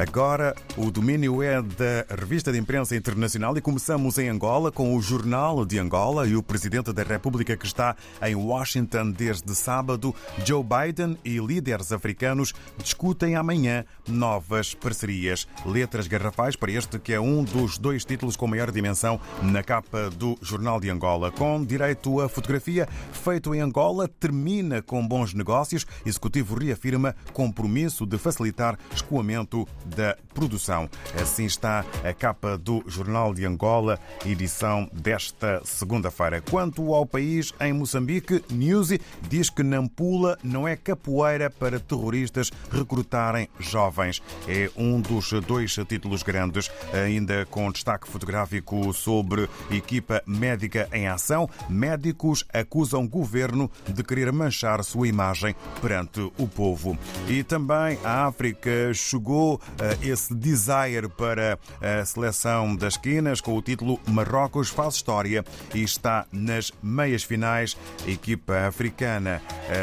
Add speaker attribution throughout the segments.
Speaker 1: Agora, o domínio é da Revista de Imprensa Internacional e começamos em Angola com o Jornal de Angola e o Presidente da República que está em Washington desde sábado. Joe Biden e líderes africanos discutem amanhã novas parcerias. Letras garrafais para este que é um dos dois títulos com maior dimensão na capa do Jornal de Angola. Com direito à fotografia, feito em Angola, termina com bons negócios. Executivo reafirma compromisso de facilitar escoamento da produção. Assim está a capa do Jornal de Angola, edição desta segunda-feira. Quanto ao país em Moçambique, Newsy diz que Nampula não é capoeira para terroristas recrutarem jovens. É um dos dois títulos grandes, ainda com destaque fotográfico sobre equipa médica em ação. Médicos acusam governo de querer manchar sua imagem perante o povo. E também a África chegou esse desire para a seleção das quinas com o título Marrocos faz história e está nas meias finais. Equipa africana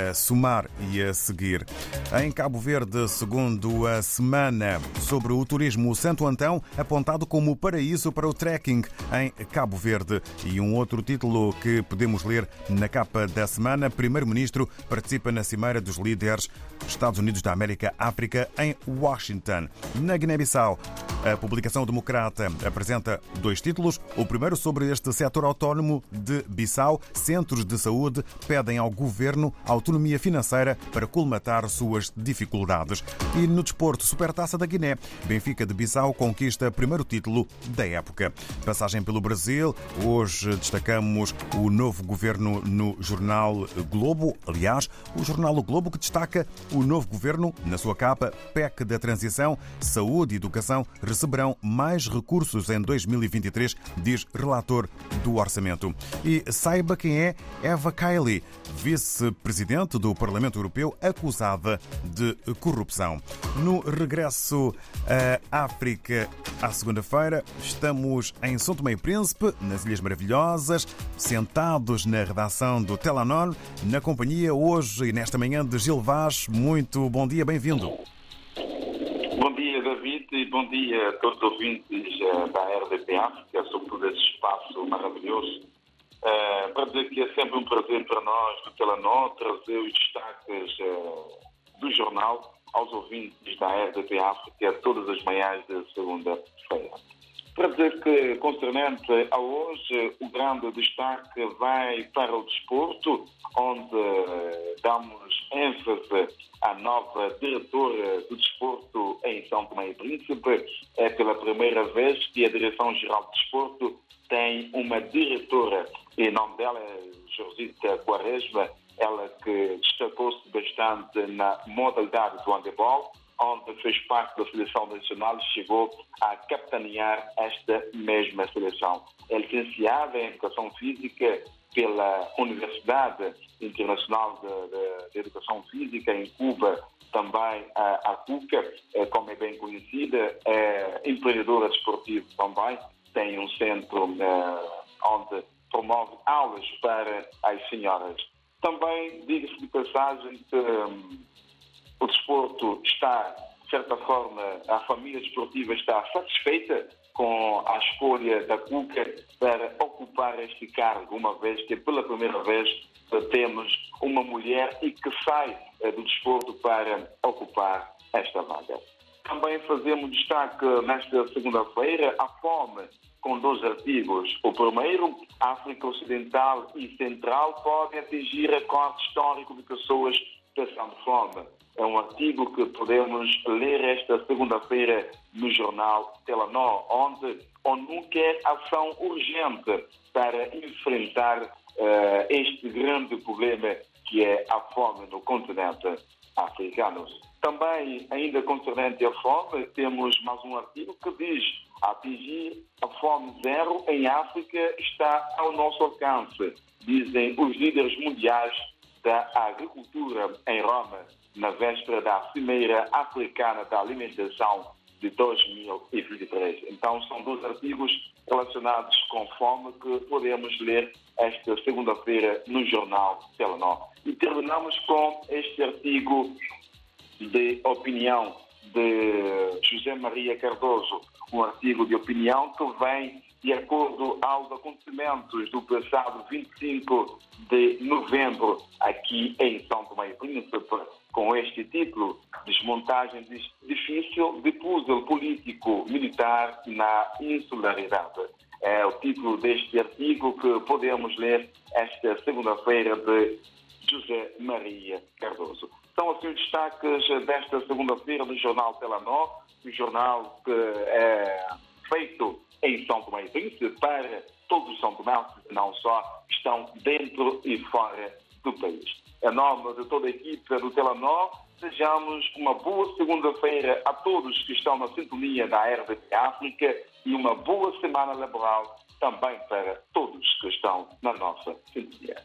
Speaker 1: a somar e a seguir. Em Cabo Verde, segundo a semana sobre o turismo, Santo Antão apontado como paraíso para o trekking em Cabo Verde. E um outro título que podemos ler na capa da semana: Primeiro-Ministro participa na Cimeira dos Líderes Estados Unidos da América África em Washington. Na Guiné-Bissau, a publicação democrata apresenta dois títulos. O primeiro sobre este setor autónomo de Bissau. Centros de saúde pedem ao governo autonomia financeira para colmatar suas dificuldades. E no desporto, Supertaça da Guiné, Benfica de Bissau conquista primeiro título da época. Passagem pelo Brasil. Hoje destacamos o novo governo no jornal Globo. Aliás, o jornal o Globo que destaca o novo governo na sua capa PEC da transição, saúde e educação receberão mais recursos em 2023, diz relator do orçamento. E saiba quem é Eva Kaili, vice-presidente do Parlamento Europeu acusada de corrupção. No regresso à África à segunda-feira, estamos em São Tomé e Príncipe, nas Ilhas Maravilhosas, sentados na redação do Telanor, na companhia hoje e nesta manhã de Gil Vaz. Muito bom dia, bem-vindo.
Speaker 2: Bom dia, David, e bom dia a todos os ouvintes da RDP África, sobretudo esse espaço maravilhoso. Uh, para dizer que é sempre um prazer para nós, do Telenor, trazer os destaques uh, do jornal aos ouvintes da RDP África todas as manhãs de segunda-feira. Para dizer que, concernente a hoje, o grande destaque vai para o desporto, onde damos ênfase à nova diretora do desporto em São Tomé e Príncipe. É pela primeira vez que a Direção-Geral do Desporto tem uma diretora, e o nome dela é Josita Quaresma, ela que destacou-se bastante na modalidade do handebol, onde fez parte da seleção nacional chegou a capitanear esta mesma seleção. É licenciada em Educação Física pela Universidade Internacional de, de, de Educação Física em Cuba, também a, a CUCA, como é bem conhecida, é empreendedora desportiva também, tem um centro uh, onde promove aulas para as senhoras. Também diga-se de passagem que um, o desporto está, de certa forma, a família desportiva está satisfeita com a escolha da CUCA para ocupar este cargo, uma vez que pela primeira vez temos uma mulher e que sai do desporto para ocupar esta vaga. Também fazemos destaque nesta segunda-feira a fome com dois artigos. O primeiro, África Ocidental e Central podem atingir recorde histórico de pessoas passando fome. É um artigo que podemos ler esta segunda-feira no jornal Telenor, onde ONU quer ação urgente para enfrentar uh, este grande problema que é a fome no continente africano. Também, ainda concernente à fome, temos mais um artigo que diz atingir a fome zero em África está ao nosso alcance, dizem os líderes mundiais da agricultura em Roma, na véspera da Cimeira Africana da Alimentação de 2023. Então, são dois artigos relacionados com fome que podemos ler esta segunda-feira no jornal Telenor. E terminamos com este artigo de opinião de José Maria Cardoso, um artigo de opinião que vem de acordo aos acontecimentos do passado 25 de novembro aqui em São Tomé e Príncipe, com este título, Desmontagem difícil de puzzle político-militar na insularidade. É o título deste artigo que podemos ler esta segunda-feira de José Maria Cardoso. São assim os destaques desta segunda-feira do jornal Telenor, o jornal que é feito em São Tomé e Príncipe para todos os São Tomé, não só, estão dentro e fora do país. Em nome de toda a equipe do Telenor, desejamos uma boa segunda-feira a todos que estão na sintonia da RDP África e uma boa semana laboral também para todos que estão na nossa sintonia.